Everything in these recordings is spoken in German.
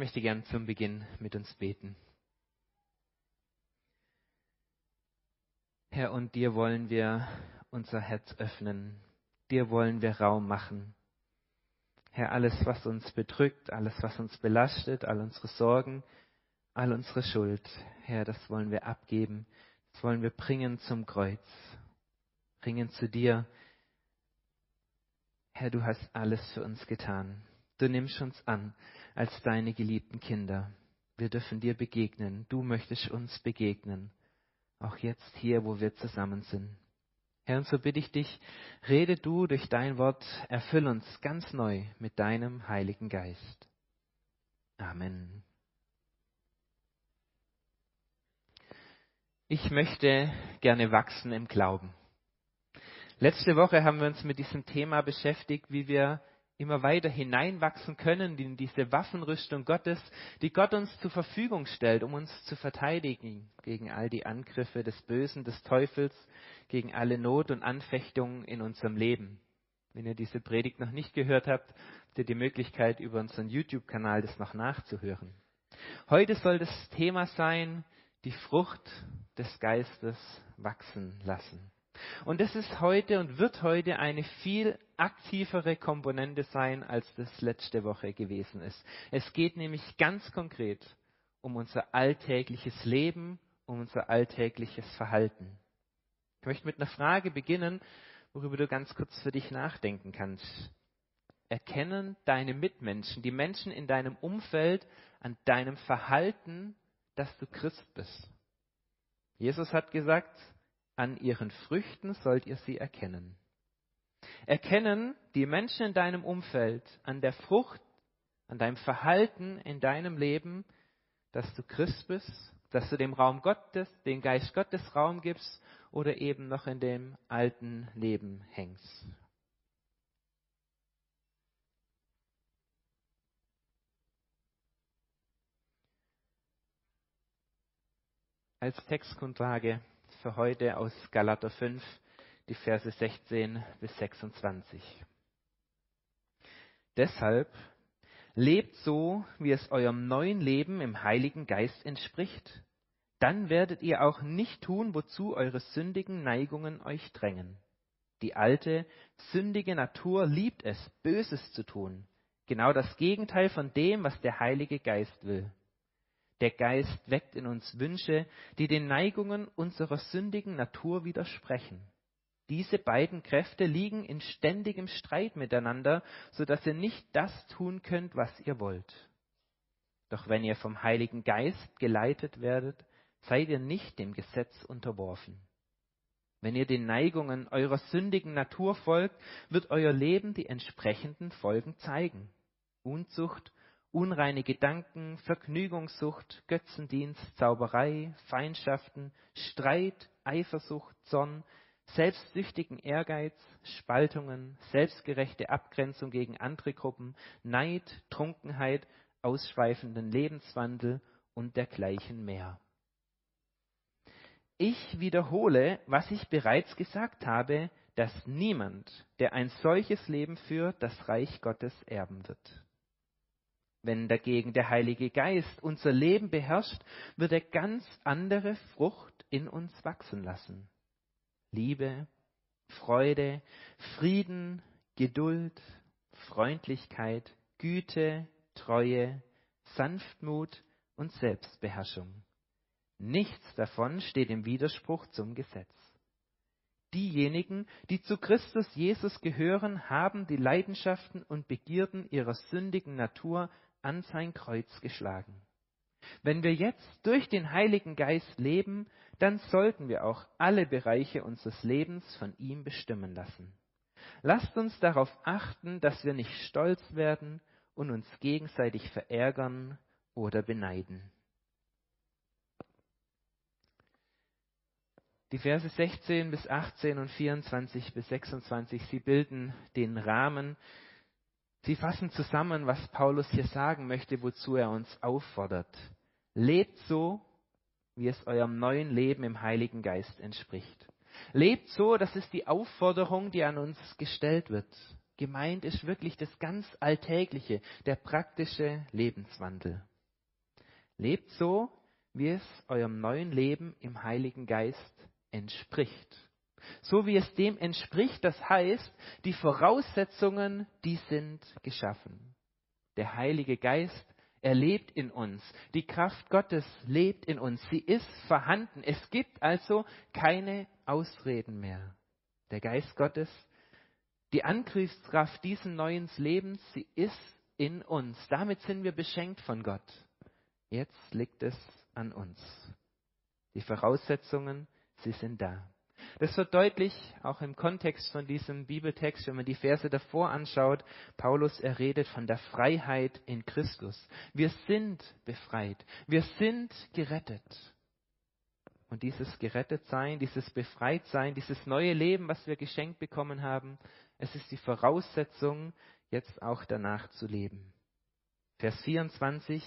möchte gern zum Beginn mit uns beten. Herr, und dir wollen wir unser Herz öffnen. Dir wollen wir Raum machen. Herr, alles, was uns bedrückt, alles, was uns belastet, all unsere Sorgen, all unsere Schuld, Herr, das wollen wir abgeben. Das wollen wir bringen zum Kreuz. Bringen zu dir. Herr, du hast alles für uns getan. Du nimmst uns an als deine geliebten Kinder. Wir dürfen dir begegnen. Du möchtest uns begegnen. Auch jetzt hier, wo wir zusammen sind. Herr, und so bitte ich dich, rede du durch dein Wort, erfüll uns ganz neu mit deinem Heiligen Geist. Amen. Ich möchte gerne wachsen im Glauben. Letzte Woche haben wir uns mit diesem Thema beschäftigt, wie wir immer weiter hineinwachsen können in diese Waffenrüstung Gottes, die Gott uns zur Verfügung stellt, um uns zu verteidigen gegen all die Angriffe des Bösen, des Teufels, gegen alle Not und Anfechtungen in unserem Leben. Wenn ihr diese Predigt noch nicht gehört habt, habt ihr die Möglichkeit, über unseren YouTube-Kanal das noch nachzuhören. Heute soll das Thema sein, die Frucht des Geistes wachsen lassen. Und das ist heute und wird heute eine viel aktivere Komponente sein, als das letzte Woche gewesen ist. Es geht nämlich ganz konkret um unser alltägliches Leben, um unser alltägliches Verhalten. Ich möchte mit einer Frage beginnen, worüber du ganz kurz für dich nachdenken kannst. Erkennen deine Mitmenschen, die Menschen in deinem Umfeld, an deinem Verhalten, dass du Christ bist? Jesus hat gesagt, an ihren Früchten sollt ihr sie erkennen. Erkennen die Menschen in deinem Umfeld an der Frucht, an deinem Verhalten in deinem Leben, dass du Christ bist, dass du dem Raum Gottes, dem Geist Gottes Raum gibst oder eben noch in dem alten Leben hängst. Als Textgrundlage für heute aus Galater 5, die Verse 16 bis 26. Deshalb lebt so, wie es eurem neuen Leben im Heiligen Geist entspricht. Dann werdet ihr auch nicht tun, wozu eure sündigen Neigungen euch drängen. Die alte, sündige Natur liebt es, Böses zu tun. Genau das Gegenteil von dem, was der Heilige Geist will. Der Geist weckt in uns Wünsche, die den Neigungen unserer sündigen Natur widersprechen. Diese beiden Kräfte liegen in ständigem Streit miteinander, so dass ihr nicht das tun könnt, was ihr wollt. Doch wenn ihr vom Heiligen Geist geleitet werdet, seid ihr nicht dem Gesetz unterworfen. Wenn ihr den Neigungen eurer sündigen Natur folgt, wird euer Leben die entsprechenden Folgen zeigen. Unzucht, unreine Gedanken, Vergnügungssucht, Götzendienst, Zauberei, Feindschaften, Streit, Eifersucht, Zorn, selbstsüchtigen Ehrgeiz, Spaltungen, selbstgerechte Abgrenzung gegen andere Gruppen, Neid, Trunkenheit, ausschweifenden Lebenswandel und dergleichen mehr. Ich wiederhole, was ich bereits gesagt habe, dass niemand, der ein solches Leben führt, das Reich Gottes erben wird. Wenn dagegen der Heilige Geist unser Leben beherrscht, wird er ganz andere Frucht in uns wachsen lassen. Liebe, Freude, Frieden, Geduld, Freundlichkeit, Güte, Treue, Sanftmut und Selbstbeherrschung. Nichts davon steht im Widerspruch zum Gesetz. Diejenigen, die zu Christus Jesus gehören, haben die Leidenschaften und Begierden ihrer sündigen Natur an sein Kreuz geschlagen. Wenn wir jetzt durch den Heiligen Geist leben, dann sollten wir auch alle Bereiche unseres Lebens von ihm bestimmen lassen. Lasst uns darauf achten, dass wir nicht stolz werden und uns gegenseitig verärgern oder beneiden. Die Verse 16 bis 18 und 24 bis 26, sie bilden den Rahmen Sie fassen zusammen, was Paulus hier sagen möchte, wozu er uns auffordert. Lebt so, wie es eurem neuen Leben im Heiligen Geist entspricht. Lebt so, das ist die Aufforderung, die an uns gestellt wird. Gemeint ist wirklich das ganz Alltägliche, der praktische Lebenswandel. Lebt so, wie es eurem neuen Leben im Heiligen Geist entspricht. So wie es dem entspricht, das heißt, die Voraussetzungen, die sind geschaffen. Der Heilige Geist, er lebt in uns. Die Kraft Gottes lebt in uns. Sie ist vorhanden. Es gibt also keine Ausreden mehr. Der Geist Gottes, die Angriffskraft diesen neuen Lebens, sie ist in uns. Damit sind wir beschenkt von Gott. Jetzt liegt es an uns. Die Voraussetzungen, sie sind da. Das wird deutlich, auch im Kontext von diesem Bibeltext, wenn man die Verse davor anschaut. Paulus, er redet von der Freiheit in Christus. Wir sind befreit. Wir sind gerettet. Und dieses Gerettetsein, dieses Befreitsein, dieses neue Leben, was wir geschenkt bekommen haben, es ist die Voraussetzung, jetzt auch danach zu leben. Vers 24.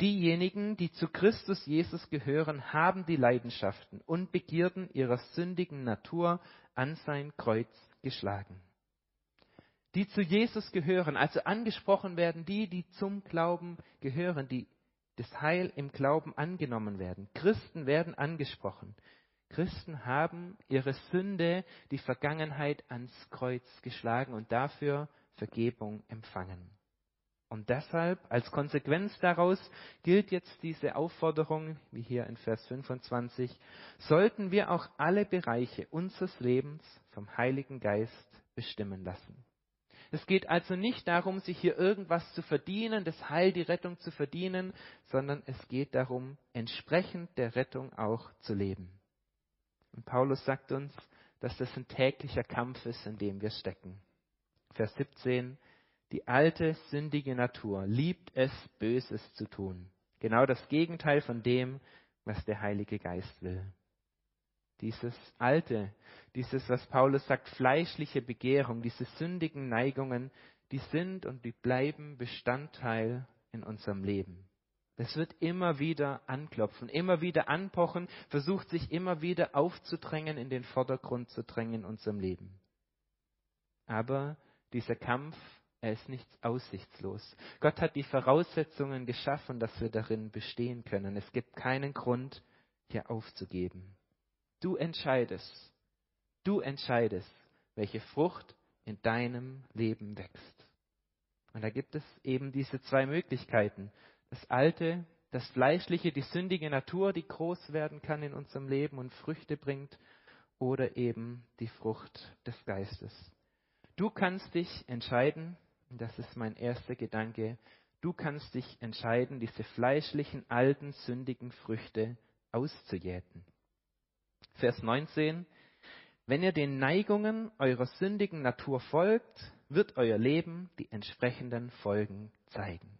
Diejenigen, die zu Christus Jesus gehören, haben die Leidenschaften und Begierden ihrer sündigen Natur an sein Kreuz geschlagen. Die zu Jesus gehören, also angesprochen werden, die, die zum Glauben gehören, die das Heil im Glauben angenommen werden. Christen werden angesprochen. Christen haben ihre Sünde, die Vergangenheit ans Kreuz geschlagen und dafür Vergebung empfangen. Und deshalb, als Konsequenz daraus, gilt jetzt diese Aufforderung, wie hier in Vers 25, sollten wir auch alle Bereiche unseres Lebens vom Heiligen Geist bestimmen lassen. Es geht also nicht darum, sich hier irgendwas zu verdienen, das Heil, die Rettung zu verdienen, sondern es geht darum, entsprechend der Rettung auch zu leben. Und Paulus sagt uns, dass das ein täglicher Kampf ist, in dem wir stecken. Vers 17, die alte, sündige Natur liebt es, Böses zu tun. Genau das Gegenteil von dem, was der Heilige Geist will. Dieses alte, dieses, was Paulus sagt, fleischliche Begehrung, diese sündigen Neigungen, die sind und die bleiben Bestandteil in unserem Leben. Es wird immer wieder anklopfen, immer wieder anpochen, versucht sich immer wieder aufzudrängen, in den Vordergrund zu drängen in unserem Leben. Aber dieser Kampf er ist nicht aussichtslos. Gott hat die Voraussetzungen geschaffen, dass wir darin bestehen können. Es gibt keinen Grund, hier aufzugeben. Du entscheidest, du entscheidest, welche Frucht in deinem Leben wächst. Und da gibt es eben diese zwei Möglichkeiten. Das Alte, das Fleischliche, die sündige Natur, die groß werden kann in unserem Leben und Früchte bringt, oder eben die Frucht des Geistes. Du kannst dich entscheiden, das ist mein erster Gedanke, du kannst dich entscheiden, diese fleischlichen, alten, sündigen Früchte auszujäten. Vers 19. Wenn ihr den Neigungen eurer sündigen Natur folgt, wird euer Leben die entsprechenden Folgen zeigen.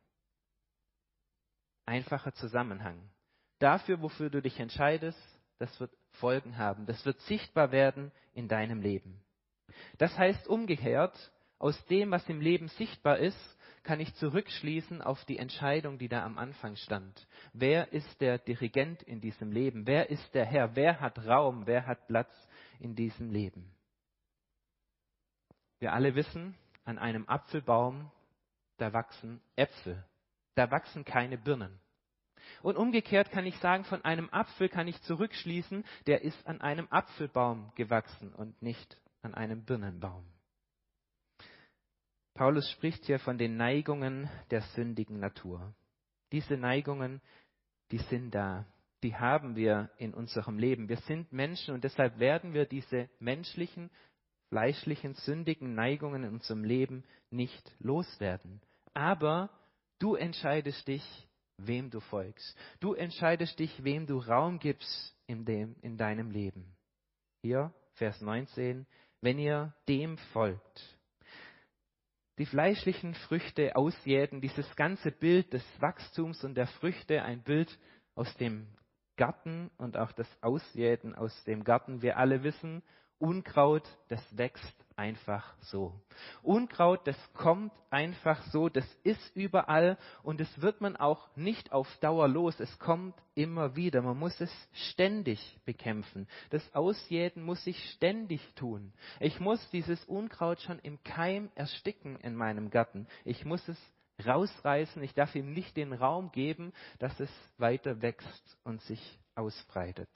Einfacher Zusammenhang. Dafür, wofür du dich entscheidest, das wird Folgen haben. Das wird sichtbar werden in deinem Leben. Das heißt umgekehrt, aus dem, was im Leben sichtbar ist, kann ich zurückschließen auf die Entscheidung, die da am Anfang stand. Wer ist der Dirigent in diesem Leben? Wer ist der Herr? Wer hat Raum? Wer hat Platz in diesem Leben? Wir alle wissen, an einem Apfelbaum, da wachsen Äpfel. Da wachsen keine Birnen. Und umgekehrt kann ich sagen, von einem Apfel kann ich zurückschließen, der ist an einem Apfelbaum gewachsen und nicht an einem Birnenbaum. Paulus spricht hier von den Neigungen der sündigen Natur. Diese Neigungen, die sind da, die haben wir in unserem Leben. Wir sind Menschen und deshalb werden wir diese menschlichen, fleischlichen, sündigen Neigungen in unserem Leben nicht loswerden. Aber du entscheidest dich, wem du folgst. Du entscheidest dich, wem du Raum gibst in, dem, in deinem Leben. Hier, Vers 19, wenn ihr dem folgt die fleischlichen Früchte ausjäten, dieses ganze Bild des Wachstums und der Früchte, ein Bild aus dem Garten und auch das Ausjäten aus dem Garten. Wir alle wissen, Unkraut, das wächst einfach so. Unkraut, das kommt einfach so, das ist überall und es wird man auch nicht auf Dauer los. Es kommt immer wieder. Man muss es ständig bekämpfen. Das Ausjäten muss ich ständig tun. Ich muss dieses Unkraut schon im Keim ersticken in meinem Garten. Ich muss es rausreißen. Ich darf ihm nicht den Raum geben, dass es weiter wächst und sich ausbreitet.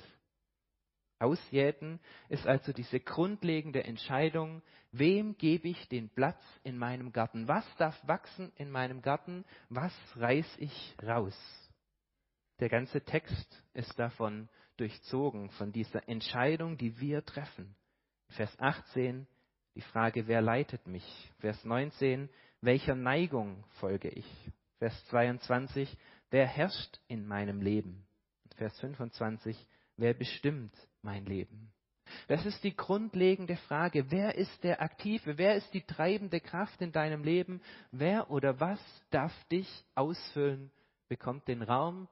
Ausjäten ist also diese grundlegende Entscheidung, wem gebe ich den Platz in meinem Garten? Was darf wachsen in meinem Garten? Was reiß ich raus? Der ganze Text ist davon durchzogen, von dieser Entscheidung, die wir treffen. Vers 18 die Frage, wer leitet mich? Vers 19, welcher Neigung folge ich? Vers 22, wer herrscht in meinem Leben? Vers 25, wer bestimmt mein Leben? Das ist die grundlegende Frage. Wer ist der Aktive? Wer ist die treibende Kraft in deinem Leben? Wer oder was darf dich ausfüllen, bekommt den Raum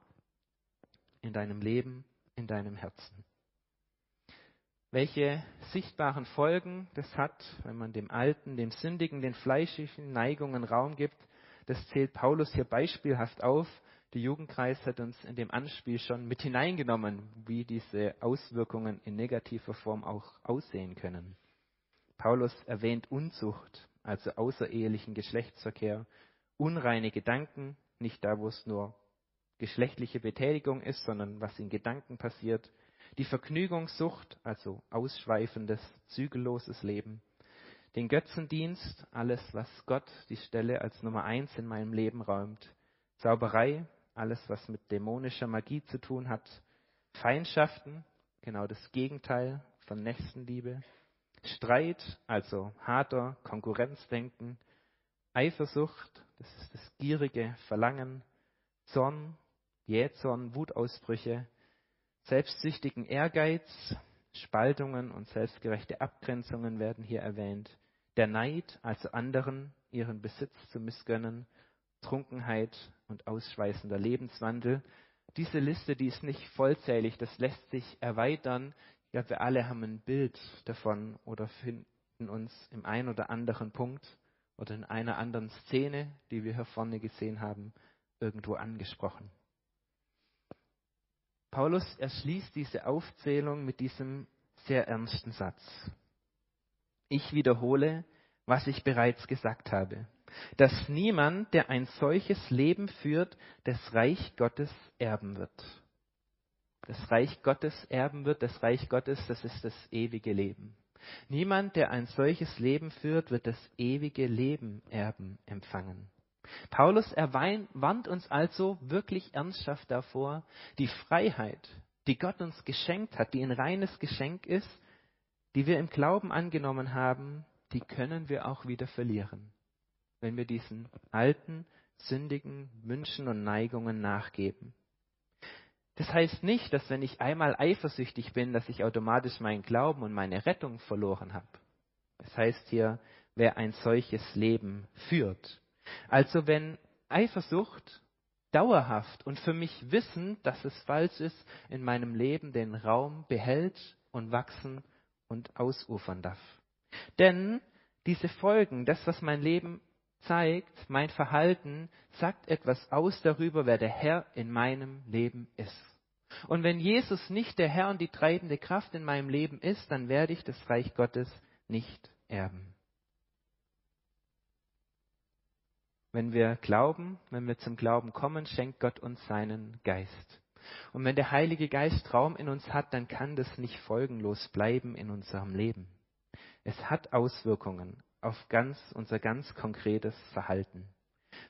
in deinem Leben, in deinem Herzen? Welche sichtbaren Folgen das hat, wenn man dem Alten, dem Sündigen, den fleischlichen Neigungen Raum gibt, das zählt Paulus hier beispielhaft auf der Jugendkreis hat uns in dem Anspiel schon mit hineingenommen, wie diese Auswirkungen in negativer Form auch aussehen können. Paulus erwähnt Unzucht, also außerehelichen Geschlechtsverkehr, unreine Gedanken, nicht da, wo es nur geschlechtliche Betätigung ist, sondern was in Gedanken passiert, die Vergnügungssucht, also ausschweifendes, zügelloses Leben, den Götzendienst, alles, was Gott die Stelle als Nummer eins in meinem Leben räumt, Zauberei, alles, was mit dämonischer Magie zu tun hat. Feindschaften, genau das Gegenteil von Nächstenliebe. Streit, also harter Konkurrenzdenken. Eifersucht, das ist das gierige Verlangen. Zorn, Jähzorn, Wutausbrüche. Selbstsüchtigen Ehrgeiz, Spaltungen und selbstgerechte Abgrenzungen werden hier erwähnt. Der Neid, also anderen ihren Besitz zu missgönnen. Trunkenheit und ausschweißender Lebenswandel. Diese Liste, die ist nicht vollzählig, das lässt sich erweitern. Ich glaube, wir alle haben ein Bild davon oder finden uns im einen oder anderen Punkt oder in einer anderen Szene, die wir hier vorne gesehen haben, irgendwo angesprochen. Paulus erschließt diese Aufzählung mit diesem sehr ernsten Satz. Ich wiederhole, was ich bereits gesagt habe dass niemand, der ein solches Leben führt, das Reich Gottes erben wird. Das Reich Gottes erben wird, das Reich Gottes, das ist das ewige Leben. Niemand, der ein solches Leben führt, wird das ewige Leben erben empfangen. Paulus erwarnt uns also wirklich ernsthaft davor, die Freiheit, die Gott uns geschenkt hat, die ein reines Geschenk ist, die wir im Glauben angenommen haben, die können wir auch wieder verlieren wenn wir diesen alten, sündigen Wünschen und Neigungen nachgeben. Das heißt nicht, dass wenn ich einmal eifersüchtig bin, dass ich automatisch meinen Glauben und meine Rettung verloren habe. Das heißt hier, wer ein solches Leben führt. Also wenn Eifersucht dauerhaft und für mich wissen, dass es falsch ist, in meinem Leben den Raum behält und wachsen und ausufern darf. Denn diese Folgen, das, was mein Leben zeigt, mein Verhalten sagt etwas aus darüber, wer der Herr in meinem Leben ist. Und wenn Jesus nicht der Herr und die treibende Kraft in meinem Leben ist, dann werde ich das Reich Gottes nicht erben. Wenn wir glauben, wenn wir zum Glauben kommen, schenkt Gott uns seinen Geist. Und wenn der Heilige Geist Raum in uns hat, dann kann das nicht folgenlos bleiben in unserem Leben. Es hat Auswirkungen auf ganz, unser ganz konkretes Verhalten.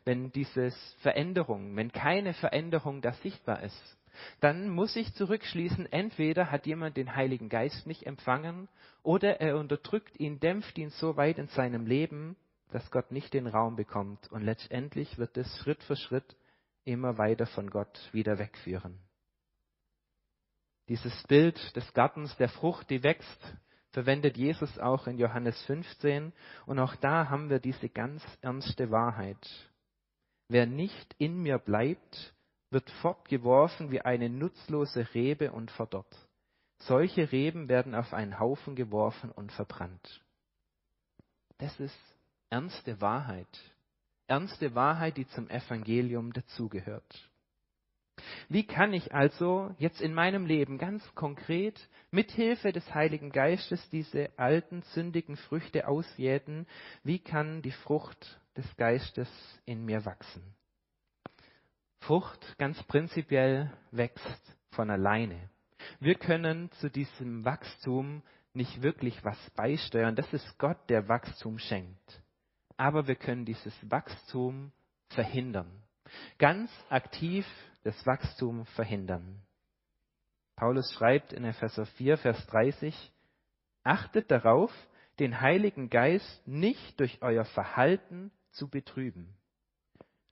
Wenn diese Veränderung, wenn keine Veränderung da sichtbar ist, dann muss ich zurückschließen, entweder hat jemand den Heiligen Geist nicht empfangen oder er unterdrückt ihn, dämpft ihn so weit in seinem Leben, dass Gott nicht den Raum bekommt. Und letztendlich wird es Schritt für Schritt immer weiter von Gott wieder wegführen. Dieses Bild des Gartens der Frucht, die wächst, verwendet Jesus auch in Johannes 15. Und auch da haben wir diese ganz ernste Wahrheit. Wer nicht in mir bleibt, wird fortgeworfen wie eine nutzlose Rebe und verdorrt. Solche Reben werden auf einen Haufen geworfen und verbrannt. Das ist ernste Wahrheit. Ernste Wahrheit, die zum Evangelium dazugehört. Wie kann ich also jetzt in meinem Leben ganz konkret mithilfe des Heiligen Geistes diese alten sündigen Früchte ausjäten? Wie kann die Frucht des Geistes in mir wachsen? Frucht ganz prinzipiell wächst von alleine. Wir können zu diesem Wachstum nicht wirklich was beisteuern. Das ist Gott, der Wachstum schenkt. Aber wir können dieses Wachstum verhindern. Ganz aktiv das Wachstum verhindern. Paulus schreibt in Epheser 4, Vers 30, Achtet darauf, den Heiligen Geist nicht durch euer Verhalten zu betrüben.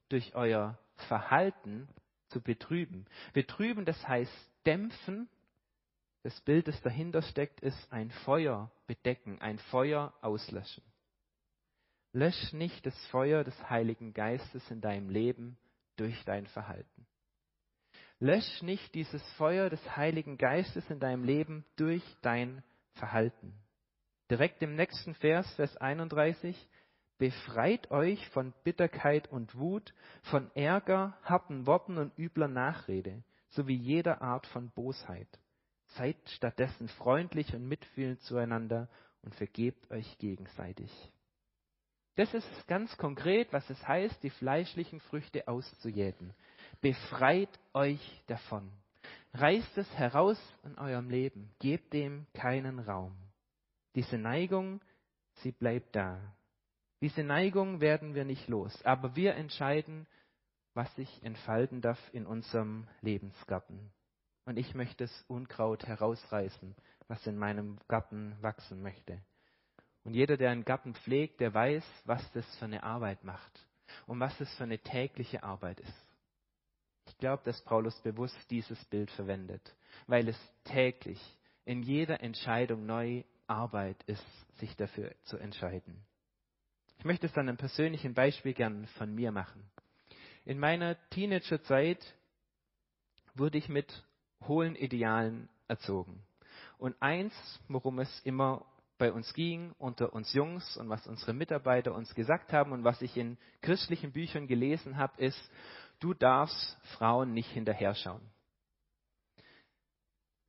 Durch euer Verhalten zu betrüben. Betrüben, das heißt dämpfen. Das Bild, das dahinter steckt, ist ein Feuer bedecken, ein Feuer auslöschen. Lösch nicht das Feuer des Heiligen Geistes in deinem Leben durch dein Verhalten. Lösch nicht dieses Feuer des Heiligen Geistes in deinem Leben durch dein Verhalten. Direkt im nächsten Vers, Vers 31, befreit euch von Bitterkeit und Wut, von Ärger, harten Worten und übler Nachrede, sowie jeder Art von Bosheit. Seid stattdessen freundlich und mitfühlend zueinander und vergebt euch gegenseitig. Das ist ganz konkret, was es heißt, die fleischlichen Früchte auszujäten. Befreit euch davon. Reißt es heraus in eurem Leben. Gebt dem keinen Raum. Diese Neigung, sie bleibt da. Diese Neigung werden wir nicht los. Aber wir entscheiden, was sich entfalten darf in unserem Lebensgarten. Und ich möchte das Unkraut herausreißen, was in meinem Garten wachsen möchte. Und jeder, der einen Garten pflegt, der weiß, was das für eine Arbeit macht und was das für eine tägliche Arbeit ist. Ich glaube, dass Paulus bewusst dieses Bild verwendet, weil es täglich in jeder Entscheidung neu Arbeit ist, sich dafür zu entscheiden. Ich möchte es dann ein persönlichen Beispiel gern von mir machen. In meiner Teenagerzeit wurde ich mit hohen Idealen erzogen. Und eins, worum es immer bei uns ging, unter uns Jungs und was unsere Mitarbeiter uns gesagt haben und was ich in christlichen Büchern gelesen habe, ist, du darfst Frauen nicht hinterher schauen.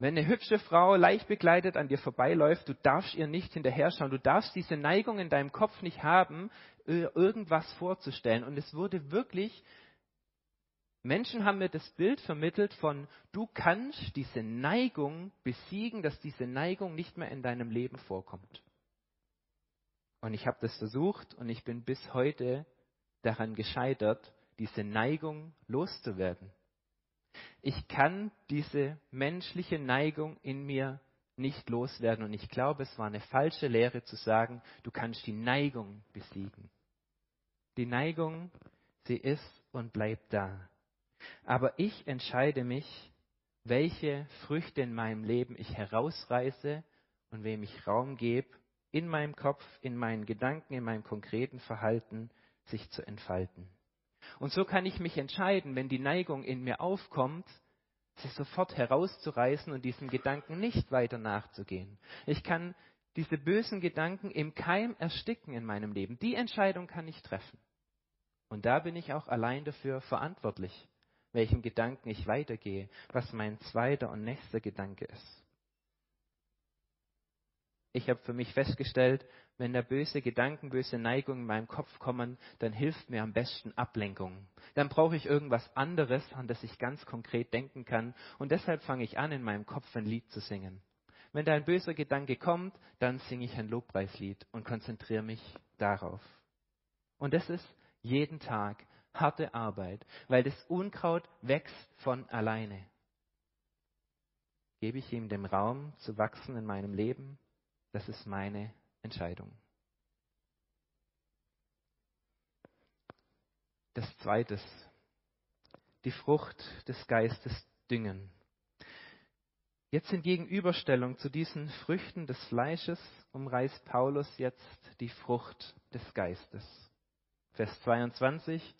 Wenn eine hübsche Frau leicht bekleidet an dir vorbeiläuft, du darfst ihr nicht hinterher schauen. Du darfst diese Neigung in deinem Kopf nicht haben, irgendwas vorzustellen. Und es wurde wirklich, Menschen haben mir das Bild vermittelt von, du kannst diese Neigung besiegen, dass diese Neigung nicht mehr in deinem Leben vorkommt. Und ich habe das versucht und ich bin bis heute daran gescheitert, diese Neigung loszuwerden. Ich kann diese menschliche Neigung in mir nicht loswerden. Und ich glaube, es war eine falsche Lehre zu sagen, du kannst die Neigung besiegen. Die Neigung, sie ist und bleibt da. Aber ich entscheide mich, welche Früchte in meinem Leben ich herausreiße und wem ich Raum gebe, in meinem Kopf, in meinen Gedanken, in meinem konkreten Verhalten sich zu entfalten. Und so kann ich mich entscheiden, wenn die Neigung in mir aufkommt, sie sofort herauszureißen und diesem Gedanken nicht weiter nachzugehen. Ich kann diese bösen Gedanken im Keim ersticken in meinem Leben. Die Entscheidung kann ich treffen. Und da bin ich auch allein dafür verantwortlich, welchen Gedanken ich weitergehe, was mein zweiter und nächster Gedanke ist. Ich habe für mich festgestellt, wenn da böse Gedanken, böse Neigungen in meinem Kopf kommen, dann hilft mir am besten Ablenkung. Dann brauche ich irgendwas anderes, an das ich ganz konkret denken kann. Und deshalb fange ich an, in meinem Kopf ein Lied zu singen. Wenn da ein böser Gedanke kommt, dann singe ich ein Lobpreislied und konzentriere mich darauf. Und das ist jeden Tag harte Arbeit, weil das Unkraut wächst von alleine. Gebe ich ihm den Raum zu wachsen in meinem Leben? Das ist meine Entscheidung. Das zweite, die Frucht des Geistes düngen. Jetzt in Gegenüberstellung zu diesen Früchten des Fleisches umreißt Paulus jetzt die Frucht des Geistes. Vers 22.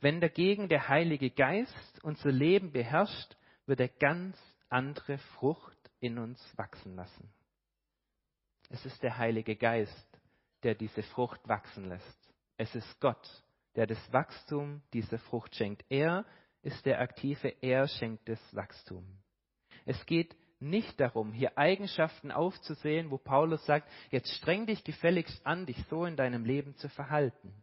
Wenn dagegen der Heilige Geist unser Leben beherrscht, wird er ganz andere Frucht in uns wachsen lassen. Es ist der Heilige Geist, der diese Frucht wachsen lässt. Es ist Gott, der das Wachstum dieser Frucht schenkt. Er ist der Aktive, er schenkt das Wachstum. Es geht nicht darum, hier Eigenschaften aufzusehen, wo Paulus sagt, jetzt streng dich gefälligst an, dich so in deinem Leben zu verhalten.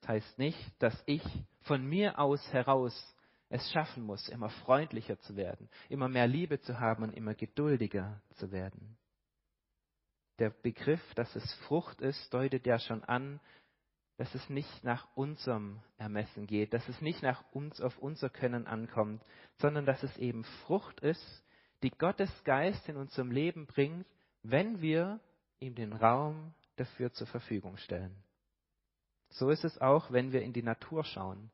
Das heißt nicht, dass ich von mir aus heraus es schaffen muss, immer freundlicher zu werden, immer mehr Liebe zu haben und immer geduldiger zu werden. Der Begriff, dass es Frucht ist, deutet ja schon an, dass es nicht nach unserem Ermessen geht, dass es nicht nach uns auf unser Können ankommt, sondern dass es eben Frucht ist, die Gottes Geist in unserem Leben bringt, wenn wir ihm den Raum dafür zur Verfügung stellen. So ist es auch, wenn wir in die Natur schauen.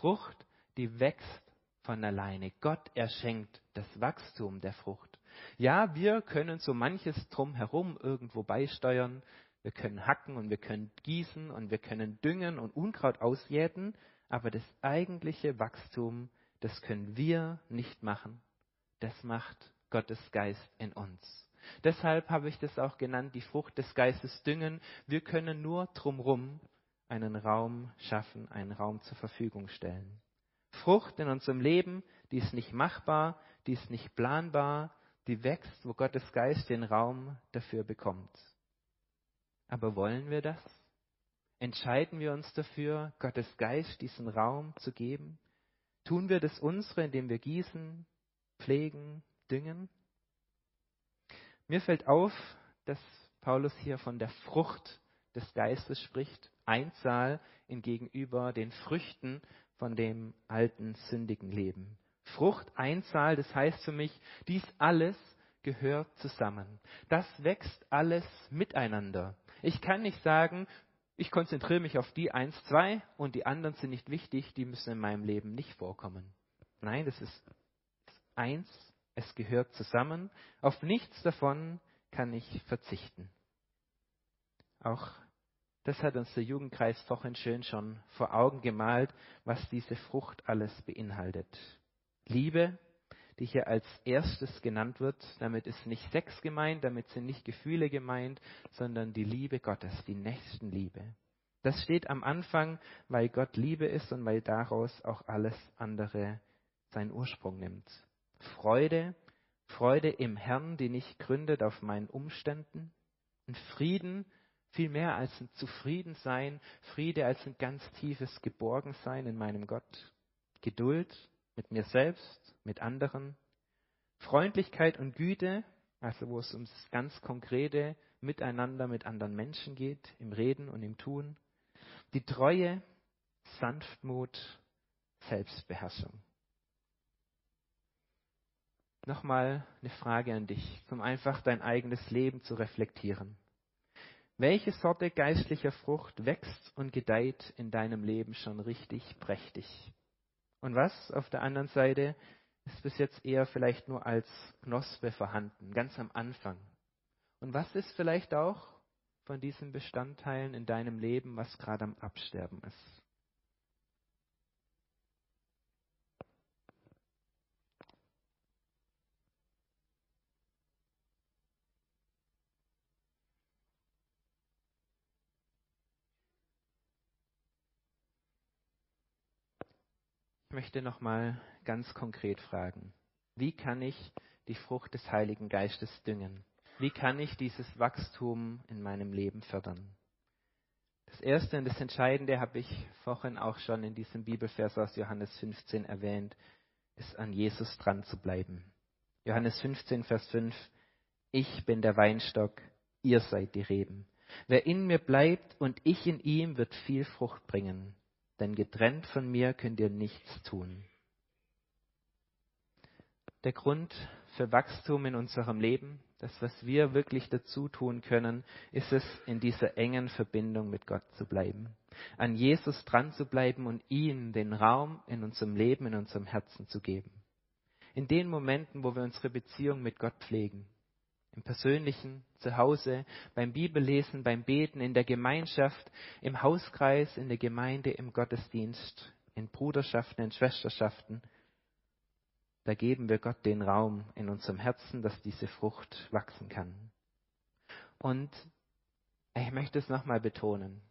Frucht, die wächst von alleine. Gott erschenkt das Wachstum der Frucht. Ja, wir können so manches drumherum irgendwo beisteuern. Wir können hacken und wir können gießen und wir können düngen und Unkraut ausjäten, aber das eigentliche Wachstum, das können wir nicht machen. Das macht Gottes Geist in uns. Deshalb habe ich das auch genannt, die Frucht des Geistes düngen. Wir können nur drumherum einen Raum schaffen, einen Raum zur Verfügung stellen. Frucht in unserem Leben, die ist nicht machbar, die ist nicht planbar, die wächst, wo Gottes Geist den Raum dafür bekommt. Aber wollen wir das? Entscheiden wir uns dafür, Gottes Geist diesen Raum zu geben? Tun wir das unsere, indem wir gießen, pflegen, düngen? Mir fällt auf, dass Paulus hier von der Frucht des Geistes spricht, Einzahl in gegenüber den Früchten von dem alten sündigen Leben. Frucht, Einzahl, das heißt für mich, dies alles gehört zusammen. Das wächst alles miteinander. Ich kann nicht sagen, ich konzentriere mich auf die eins, zwei und die anderen sind nicht wichtig, die müssen in meinem Leben nicht vorkommen. Nein, das ist eins, es gehört zusammen. Auf nichts davon kann ich verzichten. Auch das hat uns der Jugendkreis vorhin schön schon vor Augen gemalt, was diese Frucht alles beinhaltet. Liebe, die hier als erstes genannt wird, damit ist nicht Sex gemeint, damit sind nicht Gefühle gemeint, sondern die Liebe Gottes, die Nächstenliebe. Das steht am Anfang, weil Gott Liebe ist und weil daraus auch alles andere seinen Ursprung nimmt. Freude, Freude im Herrn, die nicht gründet auf meinen Umständen. Ein Frieden, viel mehr als ein Zufriedensein, Friede als ein ganz tiefes Geborgensein in meinem Gott. Geduld mit mir selbst, mit anderen. Freundlichkeit und Güte, also wo es ums ganz konkrete Miteinander mit anderen Menschen geht, im Reden und im Tun. Die Treue, Sanftmut, Selbstbeherrschung. Nochmal eine Frage an dich, um einfach dein eigenes Leben zu reflektieren. Welche Sorte geistlicher Frucht wächst und gedeiht in deinem Leben schon richtig prächtig? Und was auf der anderen Seite ist bis jetzt eher vielleicht nur als Knospe vorhanden, ganz am Anfang? Und was ist vielleicht auch von diesen Bestandteilen in deinem Leben, was gerade am Absterben ist? Möchte nochmal ganz konkret fragen. Wie kann ich die Frucht des Heiligen Geistes düngen? Wie kann ich dieses Wachstum in meinem Leben fördern? Das Erste und das Entscheidende habe ich vorhin auch schon in diesem Bibelvers aus Johannes 15 erwähnt, ist an Jesus dran zu bleiben. Johannes 15, Vers 5. Ich bin der Weinstock, ihr seid die Reben. Wer in mir bleibt und ich in ihm, wird viel Frucht bringen denn getrennt von mir könnt ihr nichts tun. Der Grund für Wachstum in unserem Leben, das, was wir wirklich dazu tun können, ist es, in dieser engen Verbindung mit Gott zu bleiben, an Jesus dran zu bleiben und ihm den Raum in unserem Leben, in unserem Herzen zu geben. In den Momenten, wo wir unsere Beziehung mit Gott pflegen, im persönlichen, zu Hause, beim Bibellesen, beim Beten, in der Gemeinschaft, im Hauskreis, in der Gemeinde, im Gottesdienst, in Bruderschaften, in Schwesterschaften. da geben wir Gott den Raum in unserem Herzen, dass diese Frucht wachsen kann. Und ich möchte es nochmal betonen.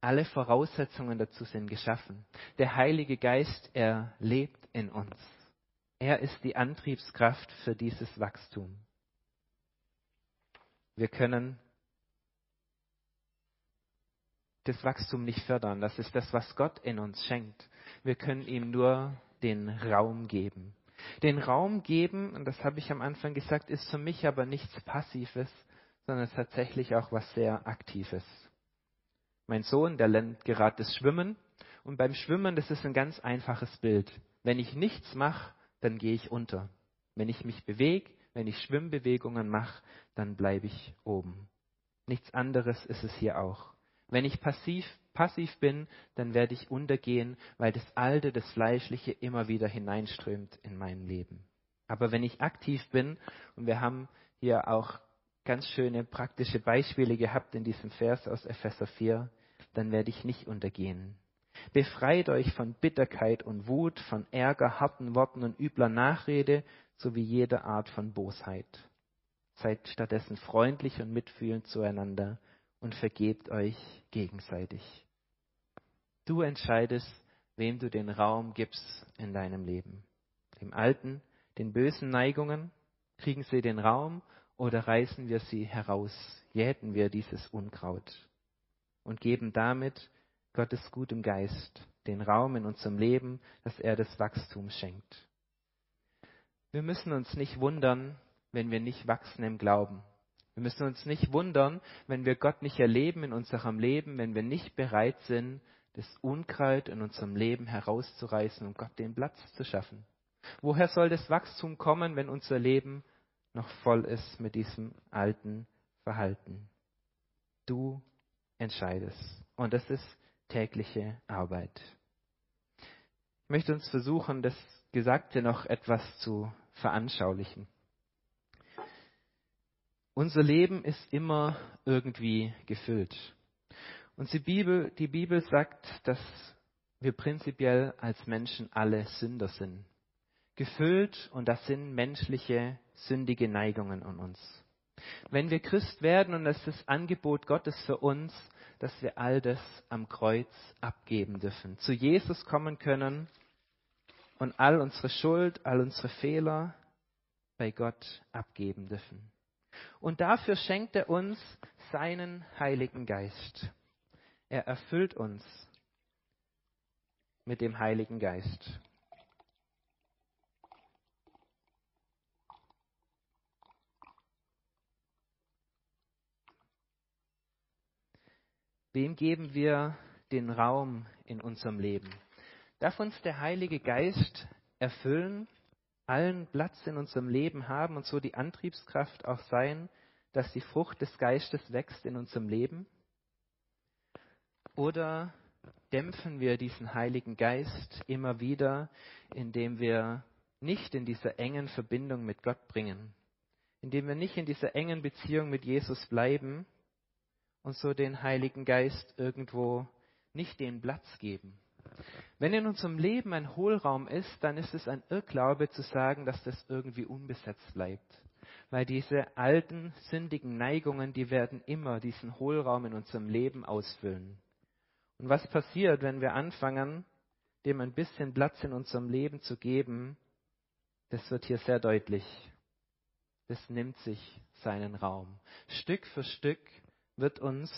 Alle Voraussetzungen dazu sind geschaffen. Der Heilige Geist, er lebt in uns. Er ist die Antriebskraft für dieses Wachstum. Wir können das Wachstum nicht fördern. Das ist das, was Gott in uns schenkt. Wir können ihm nur den Raum geben. Den Raum geben, und das habe ich am Anfang gesagt, ist für mich aber nichts Passives, sondern tatsächlich auch was sehr Aktives. Mein Sohn, der lernt gerade das Schwimmen, und beim Schwimmen, das ist ein ganz einfaches Bild. Wenn ich nichts mache, dann gehe ich unter. Wenn ich mich bewege, wenn ich Schwimmbewegungen mache, dann bleibe ich oben. Nichts anderes ist es hier auch. Wenn ich passiv, passiv bin, dann werde ich untergehen, weil das Alte, das Fleischliche immer wieder hineinströmt in mein Leben. Aber wenn ich aktiv bin, und wir haben hier auch ganz schöne praktische Beispiele gehabt in diesem Vers aus Epheser 4, dann werde ich nicht untergehen. Befreit euch von Bitterkeit und Wut, von Ärger, harten Worten und übler Nachrede sowie jeder Art von Bosheit. Seid stattdessen freundlich und mitfühlend zueinander und vergebt euch gegenseitig. Du entscheidest, wem du den Raum gibst in deinem Leben. Dem Alten, den bösen Neigungen, kriegen sie den Raum oder reißen wir sie heraus, jäten wir dieses Unkraut und geben damit Gottes gutem Geist den Raum in unserem Leben, dass er das Wachstum schenkt. Wir müssen uns nicht wundern, wenn wir nicht wachsen im Glauben. Wir müssen uns nicht wundern, wenn wir Gott nicht erleben in unserem Leben, wenn wir nicht bereit sind, das Unkraut in unserem Leben herauszureißen und Gott den Platz zu schaffen. Woher soll das Wachstum kommen, wenn unser Leben noch voll ist mit diesem alten Verhalten? Du entscheidest. Und das ist tägliche Arbeit. Ich möchte uns versuchen, das Gesagte noch etwas zu veranschaulichen. Unser Leben ist immer irgendwie gefüllt. Und die Bibel, die Bibel sagt, dass wir prinzipiell als Menschen alle Sünder sind. Gefüllt und das sind menschliche, sündige Neigungen an uns. Wenn wir Christ werden und das ist das Angebot Gottes für uns, dass wir all das am Kreuz abgeben dürfen, zu Jesus kommen können und all unsere Schuld, all unsere Fehler bei Gott abgeben dürfen. Und dafür schenkt er uns seinen Heiligen Geist. Er erfüllt uns mit dem Heiligen Geist. Wem geben wir den Raum in unserem Leben? Darf uns der Heilige Geist erfüllen allen Platz in unserem Leben haben und so die Antriebskraft auch sein, dass die Frucht des Geistes wächst in unserem Leben? Oder dämpfen wir diesen Heiligen Geist immer wieder, indem wir nicht in dieser engen Verbindung mit Gott bringen, indem wir nicht in dieser engen Beziehung mit Jesus bleiben und so den Heiligen Geist irgendwo nicht den Platz geben? Wenn in unserem Leben ein Hohlraum ist, dann ist es ein Irrglaube zu sagen, dass das irgendwie unbesetzt bleibt. Weil diese alten, sündigen Neigungen, die werden immer diesen Hohlraum in unserem Leben ausfüllen. Und was passiert, wenn wir anfangen, dem ein bisschen Platz in unserem Leben zu geben, das wird hier sehr deutlich. Das nimmt sich seinen Raum. Stück für Stück wird uns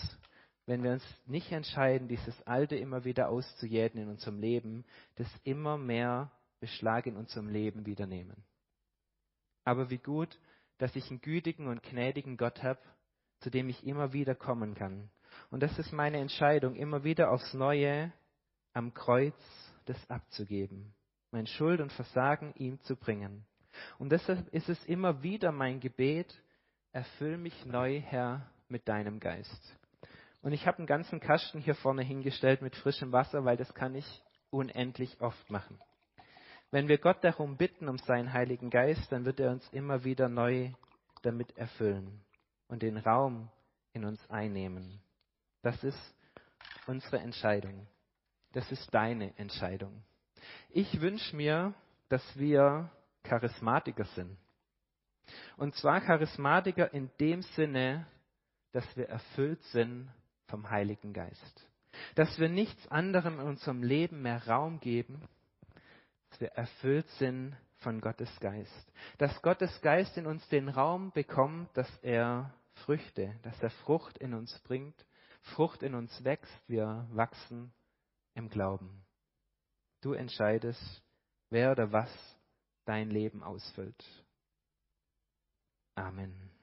wenn wir uns nicht entscheiden, dieses Alte immer wieder auszujäten in unserem Leben, das immer mehr Beschlag in unserem Leben wieder nehmen. Aber wie gut, dass ich einen gütigen und gnädigen Gott habe, zu dem ich immer wieder kommen kann. Und das ist meine Entscheidung, immer wieder aufs Neue am Kreuz das abzugeben, mein Schuld und Versagen ihm zu bringen. Und deshalb ist es immer wieder mein Gebet, erfüll mich neu, Herr, mit deinem Geist. Und ich habe einen ganzen Kasten hier vorne hingestellt mit frischem Wasser, weil das kann ich unendlich oft machen. Wenn wir Gott darum bitten, um seinen Heiligen Geist, dann wird er uns immer wieder neu damit erfüllen und den Raum in uns einnehmen. Das ist unsere Entscheidung. Das ist deine Entscheidung. Ich wünsche mir, dass wir Charismatiker sind. Und zwar Charismatiker in dem Sinne, dass wir erfüllt sind vom Heiligen Geist. Dass wir nichts anderem in unserem Leben mehr Raum geben, dass wir erfüllt sind von Gottes Geist. Dass Gottes Geist in uns den Raum bekommt, dass er Früchte, dass er Frucht in uns bringt, Frucht in uns wächst, wir wachsen im Glauben. Du entscheidest, wer oder was dein Leben ausfüllt. Amen.